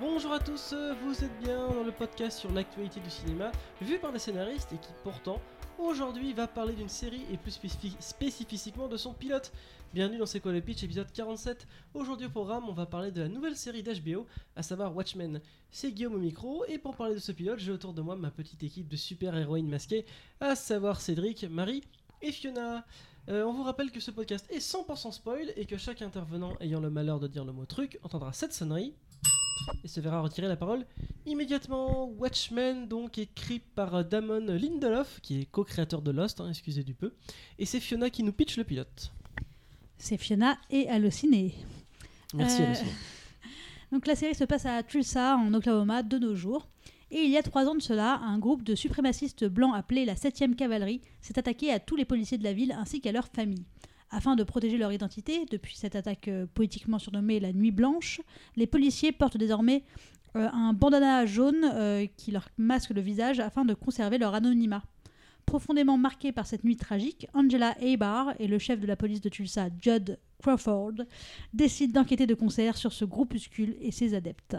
Bonjour à tous, euh, vous êtes bien dans le podcast sur l'actualité du cinéma, vu par des scénaristes et qui pourtant, aujourd'hui, va parler d'une série et plus spécifi- spécifiquement de son pilote. Bienvenue dans C'est quoi le pitch, épisode 47. Aujourd'hui au programme, on va parler de la nouvelle série d'HBO, à savoir Watchmen. C'est Guillaume au micro, et pour parler de ce pilote, j'ai autour de moi ma petite équipe de super-héroïnes masquées, à savoir Cédric, Marie et Fiona. Euh, on vous rappelle que ce podcast est 100% spoil et que chaque intervenant ayant le malheur de dire le mot truc entendra cette sonnerie et se verra retirer la parole immédiatement. Watchmen, donc écrit par euh, Damon Lindelof, qui est co-créateur de Lost, hein, excusez du peu, et c'est Fiona qui nous pitch le pilote. C'est Fiona et Allociné. Merci Euh. Donc la série se passe à Tulsa, en Oklahoma, de nos jours. Et il y a trois ans de cela, un groupe de suprémacistes blancs appelé la 7e cavalerie s'est attaqué à tous les policiers de la ville ainsi qu'à leurs familles. Afin de protéger leur identité, depuis cette attaque euh, poétiquement surnommée la Nuit Blanche, les policiers portent désormais euh, un bandana jaune euh, qui leur masque le visage afin de conserver leur anonymat. Profondément marqué par cette nuit tragique, Angela Abar et le chef de la police de Tulsa, Judd Crawford, décident d'enquêter de concert sur ce groupuscule et ses adeptes.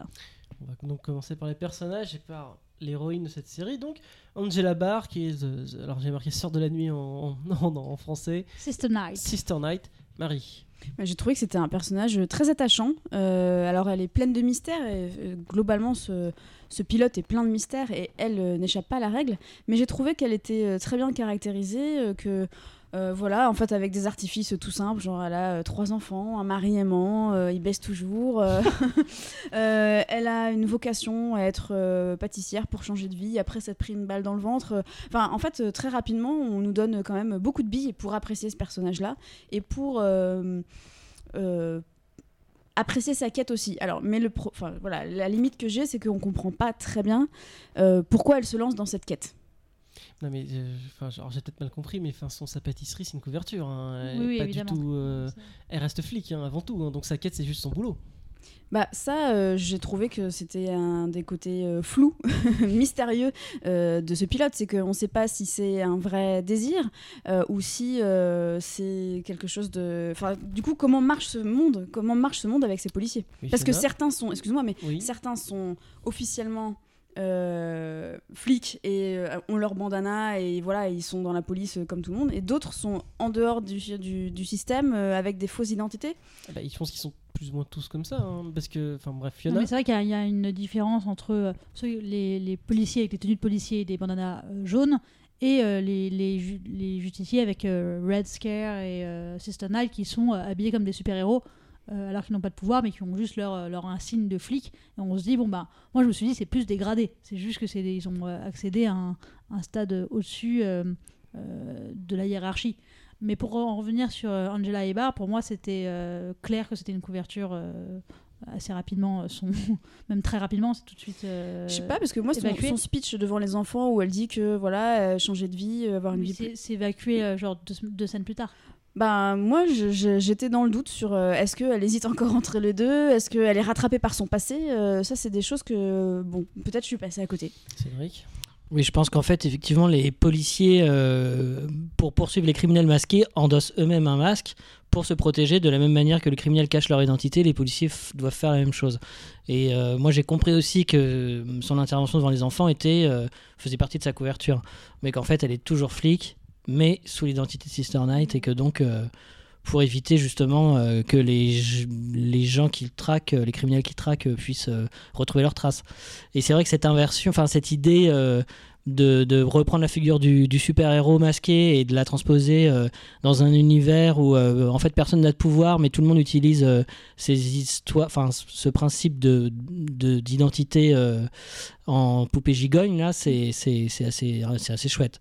On va donc commencer par les personnages et par l'héroïne de cette série, donc Angela Barr, qui est, the- the- alors j'ai marqué Sœur de la nuit en, en- en- en français, Sister Night. Sister Night, Marie. Bah, J'ai trouvé que c'était un personnage très attachant. Euh, alors, elle est pleine de mystères. Et, euh, globalement, ce, ce pilote est plein de mystères et elle euh, n'échappe pas à la règle. Mais j'ai trouvé qu'elle était euh, très bien caractérisée. euh, que euh, voilà, en fait, avec des artifices tout simples, genre elle a euh, trois enfants, un mari aimant, euh, il baisse toujours. elle a une vocation à être pâtissière pour changer de vie. Après, s'être pris une balle dans le ventre. Enfin, en fait, très rapidement, on nous donne quand même beaucoup de billes pour apprécier ce personnage-là et pour apprécier sa quête aussi. Alors, mais le voilà, la limite que j'ai, c'est qu'on comprend pas très bien pourquoi elle se lance dans cette quête. Non mais, euh, enfin, j'ai peut-être mal compris, mais enfin, son, sa pâtisserie c'est une couverture, hein, elle Oui, est oui, pas évidemment. du tout... euh, elle reste flic hein, avant tout, hein, donc sa quête c'est juste son boulot. Bah ça, euh, j'ai trouvé que c'était un des côtés euh, flous, mystérieux euh, de ce pilote, c'est qu'on ne sait pas si c'est un vrai désir euh, ou si euh, c'est quelque chose de. Enfin, du coup, comment marche ce monde Comment marche ce monde avec ces policiers? Oui, Parce que certains sont, excuse-moi, mais Oui. certains sont officiellement euh, flics et euh, ont leur bandana et voilà ils sont dans la police euh, comme tout le monde. Et d'autres sont en dehors du, du, du système euh, avec des fausses identités. Ah bah, je pense qu'ils sont plus ou moins tous comme ça, hein, parce que, enfin bref, Non, Fiona... mais c'est vrai qu'il y, a- il y a une différence entre euh, ceux- les, les policiers avec les tenues de policiers et des bandanas euh, jaunes et euh, les, les, ju- les justiciers avec euh, Red Scare et euh, Sister Night qui sont euh, habillés comme des super-héros euh, alors qu'ils n'ont pas de pouvoir mais qui ont juste leur, euh, leur insigne de flic et on se dit bon bah moi je me suis dit c'est plus dégradé. C'est juste que c'est des- ils ont euh, accédé à un, un stade au-dessus euh, euh, de la hiérarchie. Mais pour en revenir sur Angela Ebar pour moi c'était clair que c'était une couverture assez rapidement son même très rapidement c'est tout de suite euh, je sais pas parce que moi son, évacué. son speech devant les enfants où elle dit que voilà changer de vie avoir une oui, vie c'est c'est évacué genre deux, deux scènes plus tard bah moi j'étais dans le doute sur euh, est-ce qu'elle hésite encore entre les deux? Est-ce qu'elle est rattrapée par son passé? Euh, ça c'est des choses que bon peut-être je suis passée à côté Cédric? Oui, je pense qu'en fait, effectivement, les policiers, euh, pour poursuivre les criminels masqués, endossent eux-mêmes un masque pour se protéger de la même manière que les criminels cachent leur identité. Les policiers doivent faire la même chose. Et moi, j'ai compris aussi que son intervention devant les enfants était, faisait partie de sa couverture, mais qu'en fait, elle est toujours flic, mais sous l'identité de Sister Night, et que donc, euh, pour éviter justement euh, que les, les gens qui traquent, euh, les criminels qui traquent, puissent retrouver leurs traces. Et c'est vrai que cette inversion, enfin cette idée de, reprendre la figure du, super-héros masqué et de la transposer dans un univers où en fait personne n'a de pouvoir, mais tout le monde utilise ces histoires, enfin ce principe de de- d'identité en poupée gigogne là, c'est assez assez chouette.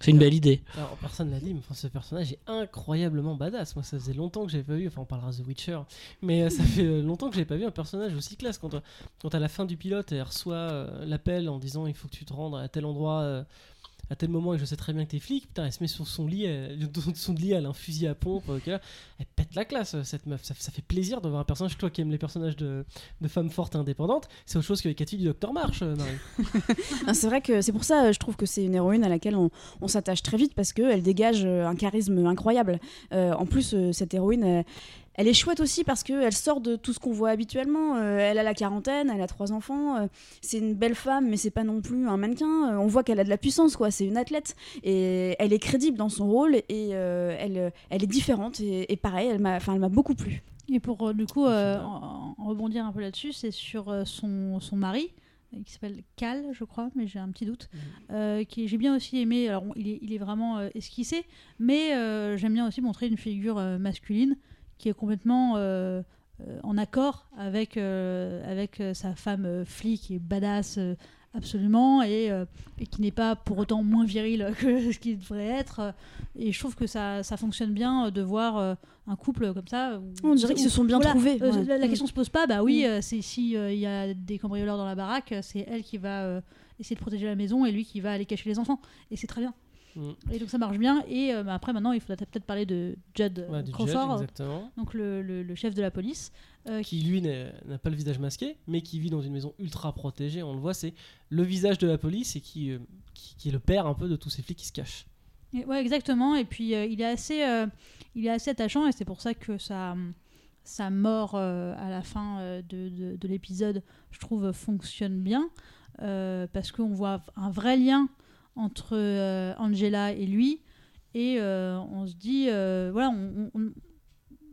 C'est une belle idée. Alors, personne l'a dit, mais enfin, ce personnage est incroyablement badass. Moi, ça faisait longtemps que j'avais pas vu, enfin, on parlera de The Witcher, mais euh, ça fait euh, longtemps que j'avais pas vu un personnage aussi classe. Quand, euh, quand à la fin du pilote, elle reçoit euh, l'appel en disant il faut que tu te rendes à tel endroit. euh, à tel moment et je sais très bien que t'es flic, putain, elle se met sur son lit, elle, son lit, elle a un fusil à pompe, euh, qu'elle a. elle pète la classe, euh, cette meuf. Ça, fait plaisir de voir un personnage, toi qui aimes les personnages de, femmes fortes et indépendantes, c'est autre chose que les Cathy du Docteur March, euh, Marie. C'est vrai que c'est pour ça, euh, je trouve que c'est une héroïne à laquelle on, s'attache très vite parce qu'elle dégage euh, un charisme incroyable. Euh, en plus, euh, cette héroïne, euh, elle est chouette aussi parce qu'elle sort de tout ce qu'on voit habituellement. Euh, elle a la quarantaine, elle a trois enfants. euh, c'est une belle femme, mais c'est pas non plus un mannequin. Euh, on voit qu'elle a de la puissance, quoi. C'est une athlète. Et elle est crédible dans son rôle et euh, elle, elle est différente. Et, et pareil, elle m'a enfin, elle m'a beaucoup plu. Et pour euh, du coup euh, Super. en, en rebondir un peu là-dessus, c'est sur euh, son, son mari, qui s'appelle Cal, je crois, mais j'ai un petit doute, Mhm. euh, qui j'ai bien aussi aimé. Alors il est, il est vraiment euh, esquissé, mais euh, j'aime bien aussi montrer une figure euh, masculine qui est complètement euh, euh, en accord avec, euh, avec sa femme flic et badass euh, absolument et, et qui n'est pas pour autant moins viril que ce qu'il devrait être. Et je trouve que ça, ça fonctionne bien de voir un couple comme ça. où- On dirait qu'ils se sont bien voilà, trouvés. ouais. la, la question se pose pas, bah oui, Mm. euh, c'est si il y a des cambrioleurs dans la baraque, c'est elle qui va essayer de protéger la maison et lui qui va aller cacher les enfants. Et c'est très bien. Mm. Et donc ça marche bien. Et euh, bah, après, maintenant, il faudrait peut-être parler de Judd Ouais, judge, Crawford, donc le, le- le chef de la police. euh, Qui lui n'a pas le visage masqué, mais qui vit dans une maison ultra protégée. On le voit, c'est le visage de la police et qui, euh, qui, qui est le père un peu de tous ces flics qui se cachent. Et- ouais, exactement. Et puis il est assez, il est assez attachant et c'est pour ça que sa, sa mort euh, à la fin euh, de, de- de l'épisode, je trouve, fonctionne bien euh, parce qu'on voit un vrai lien entre euh, Angela et lui et euh, on se dit, euh, voilà, on- on- on-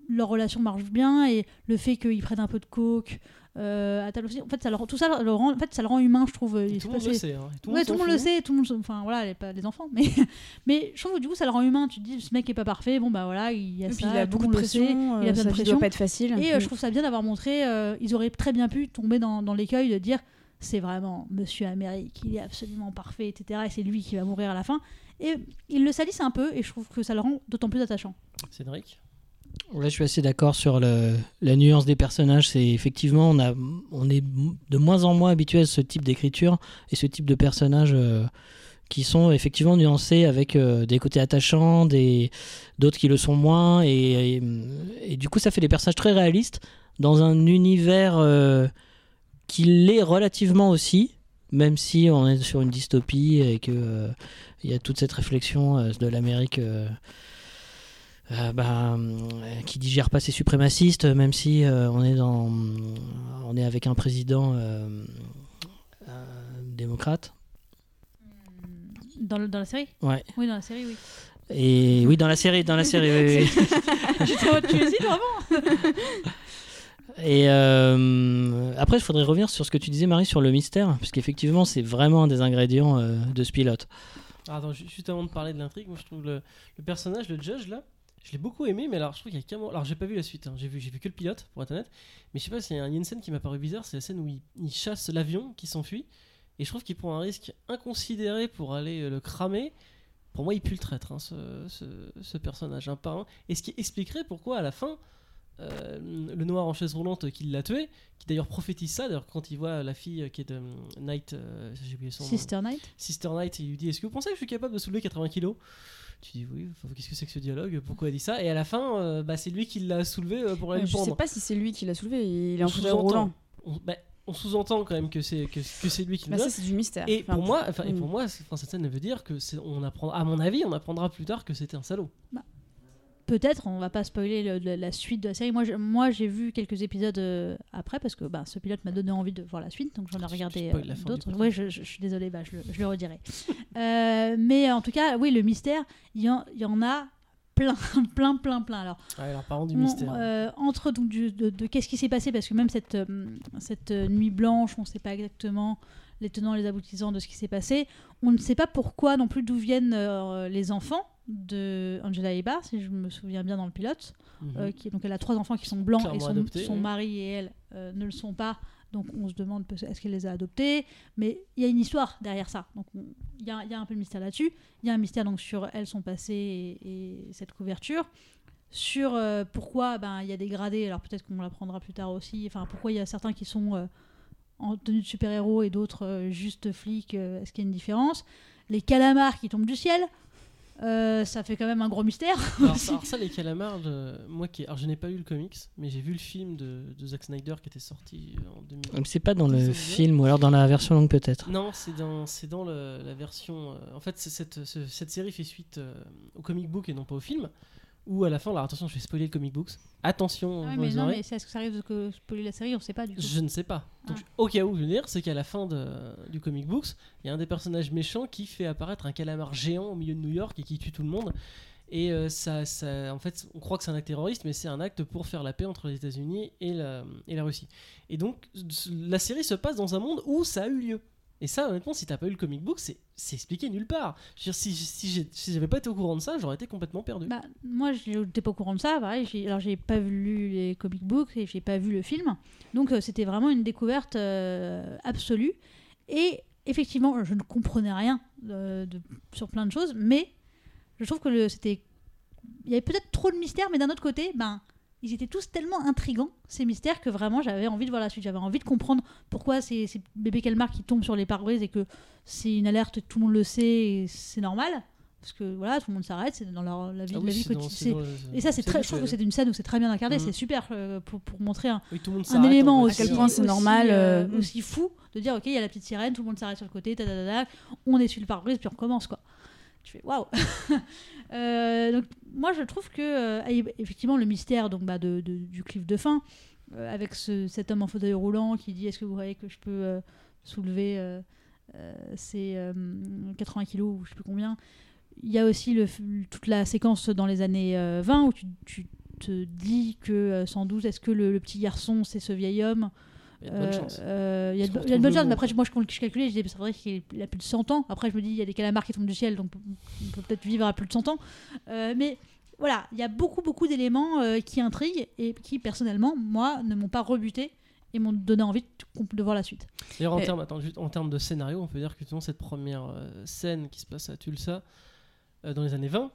leur relation marche bien et le fait qu'ils prennent un peu de coke. Euh, à table aussi, en fait, ça le rend- tout ça, le rend, en fait, ça le rend humain, je trouve. Tout le monde le sait. hein, tout ouais, s'en tout le monde le sait, tout le monde, se- enfin voilà, les, pas les enfants, mais mais je trouve que du coup ça le rend humain. Tu te dis ce mec est pas parfait, bon bah voilà, il y a Et ça, puis il a tout beaucoup de le sait. pression. il a besoin de pression. doit pas être facile. Et euh, je trouve ça bien d'avoir montré, euh, ils auraient très bien pu tomber dans, dans l'écueil de dire c'est vraiment Monsieur Amérique, il est absolument parfait, etc. Et c'est lui qui va mourir à la fin. Et ils le salissent un peu, et je trouve que ça le rend d'autant plus attachant. Cédric? Là, je suis assez d'accord sur le- la nuance des personnages. C'est effectivement, on, a, on est de moins en moins habitué à ce type d'écriture et ce type de personnages euh, qui sont effectivement nuancés avec euh, des côtés attachants, des d'autres qui le sont moins. Et, et, et du coup, ça fait des personnages très réalistes dans un univers euh, qui l'est relativement aussi, même si on est sur une dystopie et que euh, il y a toute cette réflexion euh, de l'Amérique. euh, bah, qui digère pas ses suprémacistes, même si on est dans, on est avec un président démocrate. Dans, le- dans la série? Ouais. Oui, dans la série, oui. Et oui, dans la série, dans la série. oui, oui. tu te tu hésites vraiment Et euh, après, il faudrait revenir sur ce que tu disais, Marie, sur le mystère, parce qu'effectivement, c'est vraiment un des ingrédients euh, de ce pilote. Ah, Attends, ju- juste avant de parler de l'intrigue, moi je trouve le, le personnage, le judge là, je l'ai beaucoup aimé, mais alors je trouve qu'il y a qu'un Alors j'ai pas vu la suite, hein, j'ai vu, vu que le pilote pour être honnête, mais je sais pas, s'il y a une scène qui m'a paru bizarre, c'est la scène où il, il chasse l'avion qui s'enfuit, et je trouve qu'il prend un risque inconsidéré pour aller euh, le cramer. Pour moi, il pue le traître, hein, ce, personnage, un par. Et ce qui expliquerait pourquoi à la fin, euh, le noir en chaise roulante qui l'a tué, qui d'ailleurs prophétise ça, d'ailleurs quand il voit la fille qui est de euh, Night, euh, j'ai oublié son nom. Sister Night Sister Knight, il lui dit Est-ce que vous pensez que je suis capable de soulever 80 kilos? Tu dis Oui, qu'est-ce que c'est que ce dialogue? Pourquoi elle dit ça? Et à la fin, euh, bah, c'est lui qui l'a soulevé pour aller le Je sais pas si c'est lui qui l'a soulevé. Il est en fauteuil sous-entend. roulant. On, bah, on sous-entend quand même que c'est que, que c'est lui qui le Bah, ça, donne. c'est du mystère. Et Enfin, pour moi, enfin, et mm. pour moi, cette scène veut dire que c'est, on apprendra, à mon avis, on apprendra plus tard que c'était un salaud. Peut-être, on va pas spoiler le- le- la suite de la série. Moi, je- moi, j'ai vu quelques épisodes euh, après parce que bah, ce pilote m'a donné envie de voir la suite, donc j'en ai tu regardé euh, d'autres. Oui, je, je- je suis désolée, bah, je, le- redirai. Euh, mais en tout cas, oui, le mystère, il y, en- il y en a plein, plein, plein, plein. Alors, Ouais, alors parlons du on- mystère. entre donc du- de, de qu'est-ce qui s'est passé parce que même cette cette nuit blanche, on ne sait pas exactement les tenants et les aboutissants de ce qui s'est passé. On ne sait pas pourquoi non plus d'où viennent les enfants de Angela Ebar, si je me souviens bien dans le pilote. Mhm. Euh, qui, donc elle a trois enfants qui sont blancs Clairement et son, adoptés, son oui. mari et elle euh, ne le sont pas. Donc on se demande est-ce qu'elle les a adoptés? Mais il y a une histoire derrière ça. Donc on- il y, a, il y a un peu de mystère là-dessus. Il y a un mystère donc sur elle, son passé et, et cette couverture. Sur euh, pourquoi ben, il y a des gradés, alors peut-être qu'on l'apprendra plus tard aussi. Enfin, pourquoi il y a certains qui sont euh, en tenue de super-héros et d'autres juste flics. est-ce qu'il y a une différence? Les calamars qui tombent du ciel. Euh, ça fait quand même un gros mystère. alors, ça- alors ça, les calamars, je- moi qui, alors je n'ai pas lu le comics, mais j'ai vu le film de, de Zack Snyder qui était sorti en 2000. Même C'est pas dans le film ou alors dans la version longue peut-être. Non, c'est dans, c'est dans le- la version. euh, en fait, cette, ce- cette série fait suite euh, au comic book et non pas au film. Où à la fin, alors attention, je vais spoiler le comic books. Attention, Ah ouais, vos mais non, mais est-ce que ça arrive de spoiler la série On sait pas du coup. Je ne sais pas. Donc, Ah. au cas où, je veux dire, c'est qu'à la fin de- du comic books, il y a un des personnages méchants qui fait apparaître un calamar géant au milieu de New York et qui tue tout le monde. Et euh, ça, ça, en fait, on croit que c'est un acte terroriste, mais c'est un acte pour faire la paix entre les États-Unis et la, et la Russie. Et donc, la série se passe dans un monde où ça a eu lieu. Et ça, honnêtement, si t'as pas eu le comic book, c'est c'est expliqué nulle part. Si, si, j'avais pas été au courant de ça, j'aurais été complètement perdu. Bah, moi, je n'étais pas au courant de ça. Pareil, j'ai- alors j'ai pas lu les comic books et j'ai pas vu le film. Donc euh, c'était vraiment une découverte euh, absolue. Et effectivement, je ne comprenais rien sur plein de choses, mais je trouve que c'était, il y avait peut-être trop de mystères, mais d'un autre côté, ben ils étaient tous tellement intrigants ces mystères que vraiment j'avais envie de voir la suite. J'avais envie de comprendre pourquoi c'est c'est bébé Calmar qui tombe sur les pare-brises et que c'est une alerte, tout le monde le sait, et c'est normal. Parce que voilà, tout le monde s'arrête, c'est dans leur, la vie, Ah la vie quotidienne. Et ça, c'est très, je trouve que c'est une scène où c'est très bien incarné, Mhm. c'est super euh, pour, pour montrer un, Oui, élément aussi, À quel point c'est normal, euh, euh, aussi fou de dire ok, il y a la petite sirène, tout le monde s'arrête sur le côté, ta, ta, on essuie le pare-brise, puis on recommence quoi. Tu fais waouh. Euh, donc moi je trouve que euh, effectivement le mystère donc bah, de, du cliff de fin euh, avec ce- cet homme en fauteuil roulant qui dit est-ce que vous croyez que je peux soulever ces euh, 80 kilos ou je sais plus combien. Il y a aussi toute la séquence dans les années euh, 20 où tu, te dis que sans doute est-ce que le petit garçon c'est ce vieil homme Il y a de bonnes euh, chances. euh, Il y a de bonnes chances, mais après, moi je, calculais, je disais, c'est vrai qu'il a plus de 100 ans. Après, je me dis, il y a des calamars qui tombent du ciel, donc on peut peut-être vivre à plus de 100 ans. Euh, mais voilà, il y a beaucoup, beaucoup d'éléments euh, qui intriguent et qui, personnellement, moi, ne m'ont pas rebuté et m'ont donné envie de, de voir la suite. D'ailleurs, en Et- termes attends, juste en termes de scénario, on peut dire que cette première euh, scène qui se passe à Tulsa euh, dans les années 20,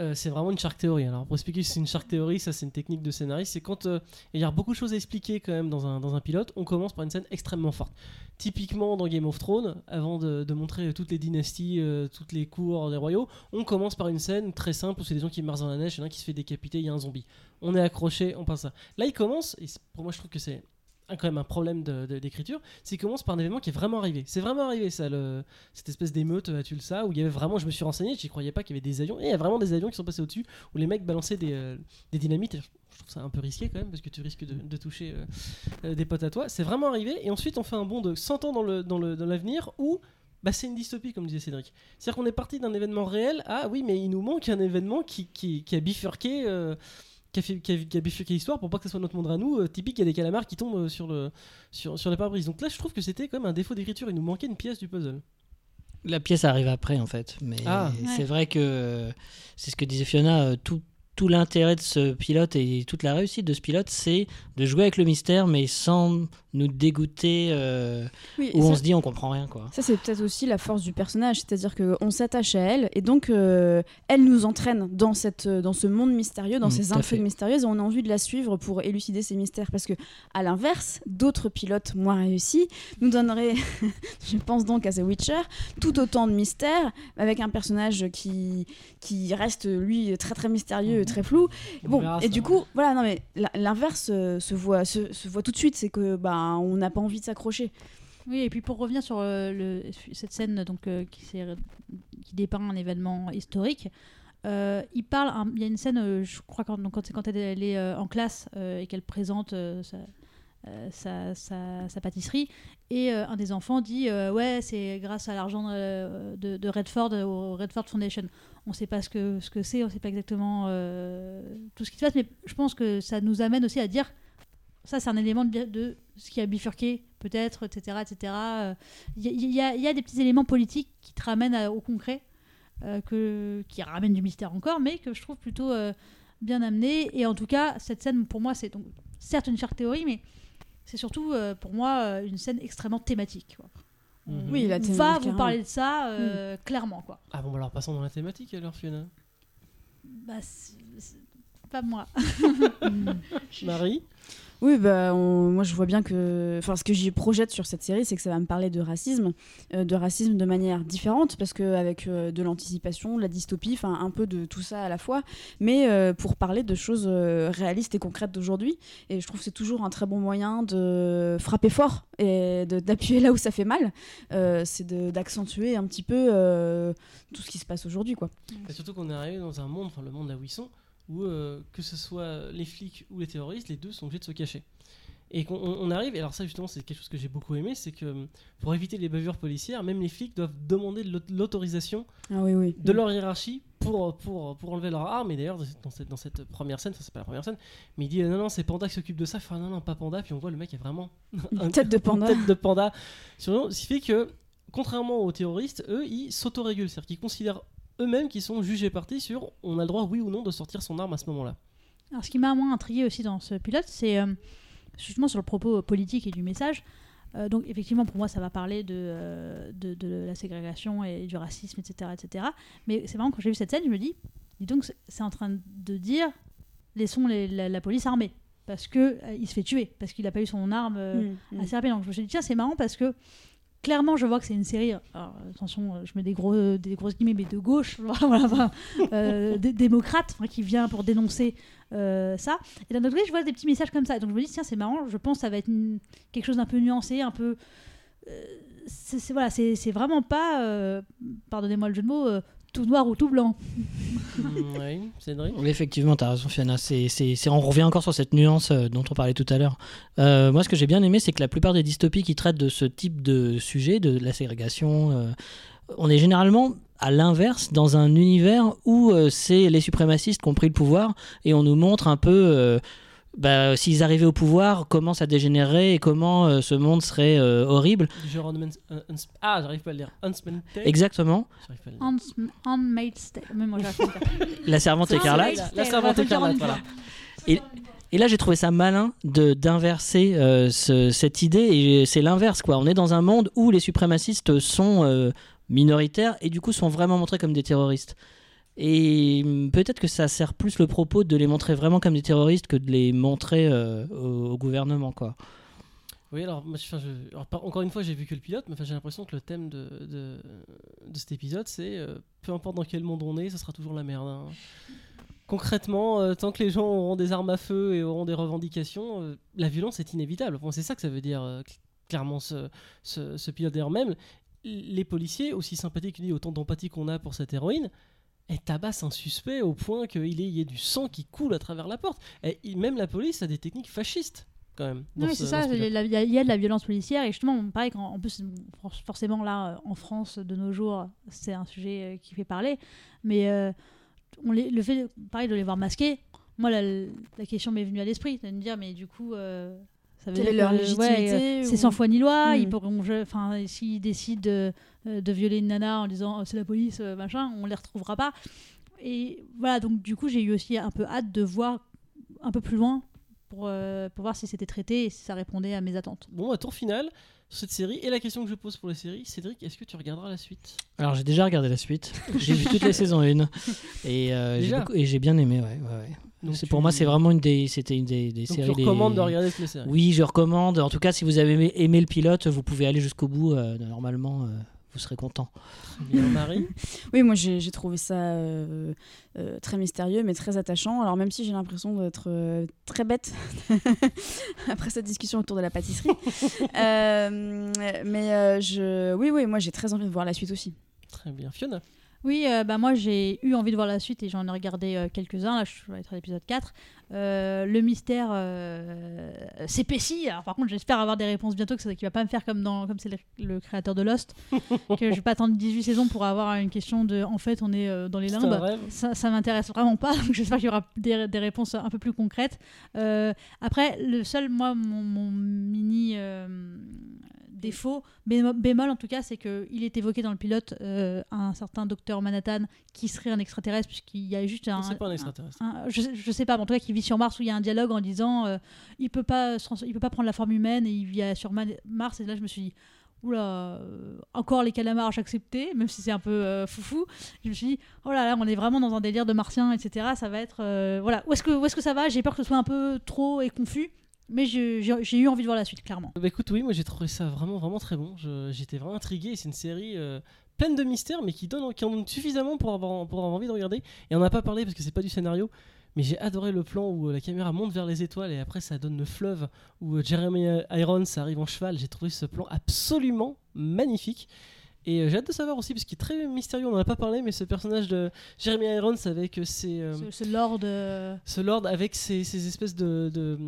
euh, c'est vraiment une shark theory. Alors, pour expliquer c'est une shark theory, ça c'est une technique de scénariste. C'est quand euh, il y a beaucoup de choses à expliquer quand même dans un, dans un pilote, on commence par une scène extrêmement forte. Typiquement dans Game of Thrones, avant de, montrer toutes les dynasties, euh, toutes les cours des royaumes, on commence par une scène très simple où c'est des gens qui marchent dans la neige, il y en a un qui se fait décapiter, il y a un zombie. On est accroché, on passe ça. Là, il commence, et pour moi, je trouve que c'est quand même un problème d'écriture, c'est qu'il commence par un événement qui est vraiment arrivé. C'est vraiment arrivé, cette espèce d'émeute à Tulsa, où il y avait vraiment, je me suis renseigné, j'y croyais pas qu'il y avait des avions, et il y a vraiment des avions qui sont passés au-dessus, où les mecs balançaient des, euh, dynamites, je trouve ça un peu risqué quand même, parce que tu risques de, toucher euh, euh, des potes à toi. C'est vraiment arrivé, et ensuite on fait un bond de 100 ans dans l'avenir, où bah, c'est une dystopie, comme disait Cédric. C'est-à-dire qu'on est parti d'un événement réel à, oui, mais il nous manque un événement qui, qui, a bifurqué... euh, qui a, fait, qui, a, qui a bifurqué l'histoire pour pas que ce soit notre monde à nous. Euh, typique, il y a des calamars qui tombent euh, sur, le, sur, sur les pare-brise. Donc là, je trouve que c'était quand même un défaut d'écriture. Il nous manquait une pièce du puzzle. La pièce arrive après en fait, mais Ah. c'est Ouais. vrai que euh, c'est ce que disait Fiona, tout, tout l'intérêt de ce pilote et toute la réussite de ce pilote, c'est de jouer avec le mystère, mais sans nous dégoûter, euh, Oui, où on se dit on comprend rien quoi. Ça, c'est peut-être aussi la force du personnage, c'est-à-dire qu'on s'attache à elle et donc euh, elle nous entraîne dans, cette, dans ce monde mystérieux, dans Mm, ces intrigues mystérieuses et on a envie de la suivre pour élucider ces mystères. Parce que, à l'inverse, d'autres pilotes moins réussis nous donneraient, je pense donc à The Witcher, tout autant de mystères avec un personnage qui, qui reste lui très très mystérieux, et très flou. On Bon, et ça. du coup, voilà, non mais l'inverse euh, se, voit, se, se voit tout de suite, c'est que bah, on n'a pas envie de s'accrocher. Oui, et puis pour revenir sur euh, cette scène donc, euh, qui, dépeint un événement historique, euh, il parle, il y a une scène, je crois, quand, donc, quand, elle, est en classe et qu'elle présente sa, pâtisserie, et un des enfants dit Ouais, c'est grâce à l'argent de, Redford, au Redford Foundation. On ne sait pas ce que ce que c'est, on ne sait pas exactement tout ce qui se passe, mais je pense que ça nous amène aussi à dire ça, c'est un élément de, ce qui a bifurqué, peut-être, etc. etc. Il y, a- il y des petits éléments politiques qui te ramènent à- au concret, euh, que, qui ramènent du mystère encore, mais que je trouve plutôt euh, bien amené. Et en tout cas, cette scène, pour moi, c'est donc certes une shark théorie, mais c'est surtout, euh, pour moi, une scène extrêmement thématique. quoi. Mhm. Oui, la On thématique, va vous parler de ça euh, clairement, quoi. Ah bon, bah alors passons dans la thématique alors, Fiona. Bah, c'est- c'est pas moi. Marie Oui, bah, on- moi je vois bien que. Enfin, ce que j'y projette sur cette série, c'est que ça va me parler de racisme, euh, de racisme de manière différente, parce qu'avec de l'anticipation, de la dystopie, enfin, un peu de tout ça à la fois, mais euh, pour parler de choses euh, réalistes et concrètes d'aujourd'hui. Et je trouve que c'est toujours un très bon moyen de frapper fort et de- d'appuyer là où ça fait mal. Euh, c'est de- d'accentuer un petit peu euh, tout ce qui se passe aujourd'hui, quoi. Et surtout qu'on est arrivé dans un monde, enfin le monde là où ils sont, où euh, que ce soit les flics ou les terroristes, les deux sont obligés de se cacher. Et qu'on on- on arrive, et alors ça justement c'est quelque chose que j'ai beaucoup aimé, c'est que euh, pour éviter les bavures policières, même les flics doivent demander de l'aut- l'autorisation Ah oui, oui. de leur hiérarchie pour, pour, pour enlever leur arme. Et d'ailleurs, dans cette, dans cette première scène, enfin, c'est pas la première scène, mais il dit euh, non, non, c'est Panda qui s'occupe de ça. Enfin, non, non, pas Panda. Puis on voit le mec est vraiment Une tête de panda. une tête de panda. Ce qui fait que, contrairement aux terroristes, eux, ils s'autorégulent. C'est-à-dire qu'ils considèrent eux-mêmes qu'ils sont jugés partis sur on a le droit, oui ou non, de sortir son arme à ce moment-là. Alors, ce qui m'a moins intrigué aussi dans ce pilote, c'est euh, justement sur le propos politique et du message. Euh, donc, effectivement, pour moi, ça va parler de, euh, de, de la ségrégation et du racisme, etc. etc. Mais c'est marrant, quand j'ai vu cette scène, je me dis, dis donc, c'est- en train de dire laissons les- la, la police armée. Parce que euh, il se fait tuer, parce qu'il n'a pas eu son arme euh, Mm, mm. assez rapide. Donc je me suis dit, tiens, c'est marrant parce que clairement, je vois que c'est une série. attention, euh, je mets des, gros, des grosses guillemets, mais de gauche, voilà, enfin, euh, enfin, qui vient pour dénoncer euh, ça. Et d'un autre côté, je vois des petits messages comme ça. Donc je me dis, tiens, c'est marrant, je pense que ça va être quelque chose d'un peu nuancé, un peu. euh, c'est voilà, vraiment pas, euh, pardonnez-moi le jeu de mots, euh, tout noir ou tout blanc. Oui, Cédric. Oui, effectivement, tu as raison, Fiona. C'est, c'est- c'est- on revient encore sur cette nuance euh, dont on parlait tout à l'heure. Euh, moi, ce que j'ai bien aimé, c'est que la plupart des dystopies qui traitent de ce type de sujet, de la ségrégation, euh, on est généralement à l'inverse dans un univers où euh, c'est les suprémacistes qui ont pris le pouvoir et on nous montre un peu. Euh, bah, s'ils arrivaient au pouvoir, comment ça dégénérerait et comment euh, ce monde serait euh, horrible? Du genre Unman- un- un- ah, j'arrive pas à le dire. Exactement. La servante écarlate. La va servante écarlate, voilà. Et là, j'ai trouvé ça malin de d'inverser euh, ce- cette idée. Et c'est l'inverse, quoi. On est dans un monde où les suprémacistes sont euh, minoritaires et du coup sont vraiment montrés comme des terroristes. Et peut-être que ça sert plus le propos de les montrer vraiment comme des terroristes que de les montrer euh, au, gouvernement, quoi. Oui, alors, encore une fois, j'ai vu que le pilote, mais j'ai l'impression que le thème de, de, cet épisode, c'est euh, peu importe dans quel monde on est, ça sera toujours la merde. hein. Concrètement, euh, tant que les gens auront des armes à feu et auront des revendications, la violence est inévitable. C'est ça que ça veut dire cl- clairement ce, ce, pilote. D'ailleurs, même les policiers, aussi sympathiques autant d'empathie qu'on a pour cette héroïne, elle tabasse un suspect au point qu'il y ait du sang qui coule à travers la porte. Et même la police a des techniques fascistes, quand même. Oui, ce- c'est ça, ce il y, a- y de la violence policière et justement, pareil, en plus, for- forcément là, en France, de nos jours, c'est un sujet euh, qui fait parler, mais euh, on les, le fait, pareil, de les voir masqués, moi, la, la question m'est venue à l'esprit, de me dire, mais du coup, euh, Quelle est dire leur que, ouais, légitimité euh, ou- c'est sans foi ni loi, Hmm. ils pourront, enfin, s'ils décident de, euh, de violer une nana en disant oh, c'est la police, euh, machin, on les retrouvera pas. Et voilà, donc du coup, j'ai eu aussi un peu hâte de voir un peu plus loin pour, euh, pour voir si c'était traité et si ça répondait à mes attentes. Bon, à tour final cette série. Et la question que je pose pour les séries, Cédric, est-ce que tu regarderas la suite? Alors, j'ai déjà regardé la suite. J'ai vu toutes les saisons 1. Et, euh, j'ai beaucoup- et j'ai bien aimé, ouais. ouais, C'est- Pour moi, c'est vraiment une des, c'était une des, des Donc séries. tu recommandes les- de regarder cette série Oui, je recommande. En tout cas, si vous avez aimé, aimé le pilote, vous pouvez aller jusqu'au bout. euh, normalement, euh, vous serez content. Bien, Marie. Oui, moi j'ai trouvé ça euh, euh, très mystérieux, mais très attachant. Alors même si j'ai l'impression d'être euh, très bête après cette discussion autour de la pâtisserie, Euh, mais euh, je, oui, oui, moi j'ai très envie de voir la suite aussi. Très bien. Fiona? Oui, euh, bah moi j'ai eu envie de voir la suite et j'en ai regardé euh, quelques-uns. Là, je être à l'épisode 4. Euh, le mystère euh, s'épaissit. Alors, par contre, j'espère avoir des réponses bientôt, que ça, qu'il va pas me faire comme dans comme c'est le, le créateur de Lost, que je vais pas attendre 18 saisons pour avoir une question de en fait on est dans les limbes. Ça, ça m'intéresse vraiment pas, donc j'espère qu'il y aura des, des réponses un peu plus concrètes. Après, le seul, moi, mon, mon mini défaut, bémo- bémol en tout cas, c'est qu'il est évoqué dans le pilote euh, un certain docteur Manhattan qui serait un extraterrestre, puisqu'il y a juste un. C'est pas un extraterrestre. un- je, je sais pas, mais en tout cas, qui vit sur Mars où il y a un dialogue en disant euh, il peut pas il peut pas prendre la forme humaine et il vit à- sur Ma- Mars. Et là, je me suis dit oula, euh, encore les calamars j'acceptais, même si c'est un peu euh, foufou. Je me suis dit oh là là, on est vraiment dans un délire de martien, etc. Ça va être euh, voilà, où est-ce que où est-ce que ça va? J'ai peur que ce soit un peu trop et confus, mais j'ai eu envie de voir la suite clairement. Bah écoute, oui, moi j'ai trouvé ça vraiment, vraiment très bon. J'étais vraiment intrigué. C'est une série euh, pleine de mystères, mais qui, donne, qui en donne suffisamment pour avoir, pour avoir envie de regarder. Et on n'a pas parlé parce que c'est pas du scénario. Mais j'ai adoré le plan où euh, la caméra monte vers les étoiles et après ça donne le fleuve où euh, Jeremy Irons arrive en cheval. J'ai trouvé ce plan absolument magnifique. Et euh, j'ai hâte de savoir aussi, parce qu'il est très mystérieux, on n'en a pas parlé, mais ce personnage de Jeremy Irons avec euh, ses. euh, Ce, ce lord. euh, ce lord avec ses, ses espèces de, de,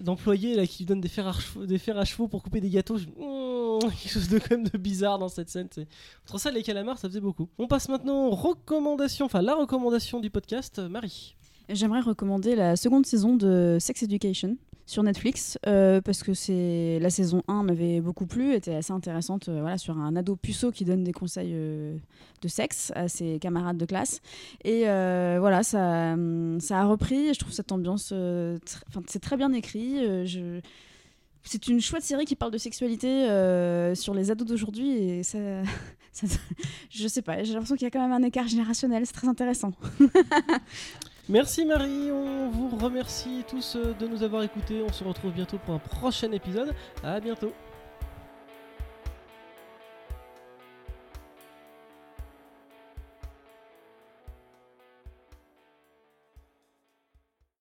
d'employés là qui lui donnent des fers à chevaux, des fers à chevaux pour couper des gâteaux. Je- Mmh, quelque chose de quand même de bizarre dans cette scène. c'est- Entre ça et les calamars, ça faisait beaucoup. On passe maintenant aux recommandations, enfin la recommandation du podcast. Marie. J'aimerais recommander la seconde saison de Sex Education sur Netflix euh, parce que c'est la saison 1 m'avait beaucoup plu, était assez intéressante euh, voilà, sur un ado puceau qui donne des conseils euh, de sexe à ses camarades de classe. Et voilà, ça, hum, ça a repris. Je trouve cette ambiance, c'est très bien écrit. je... C'est une chouette série qui parle de sexualité sur les ados d'aujourd'hui et ça- je sais pas, j'ai l'impression qu'il y a quand même un écart générationnel, c'est très intéressant. Merci Marie, on vous remercie tous de nous avoir écoutés. On se retrouve bientôt pour un prochain épisode. À bientôt.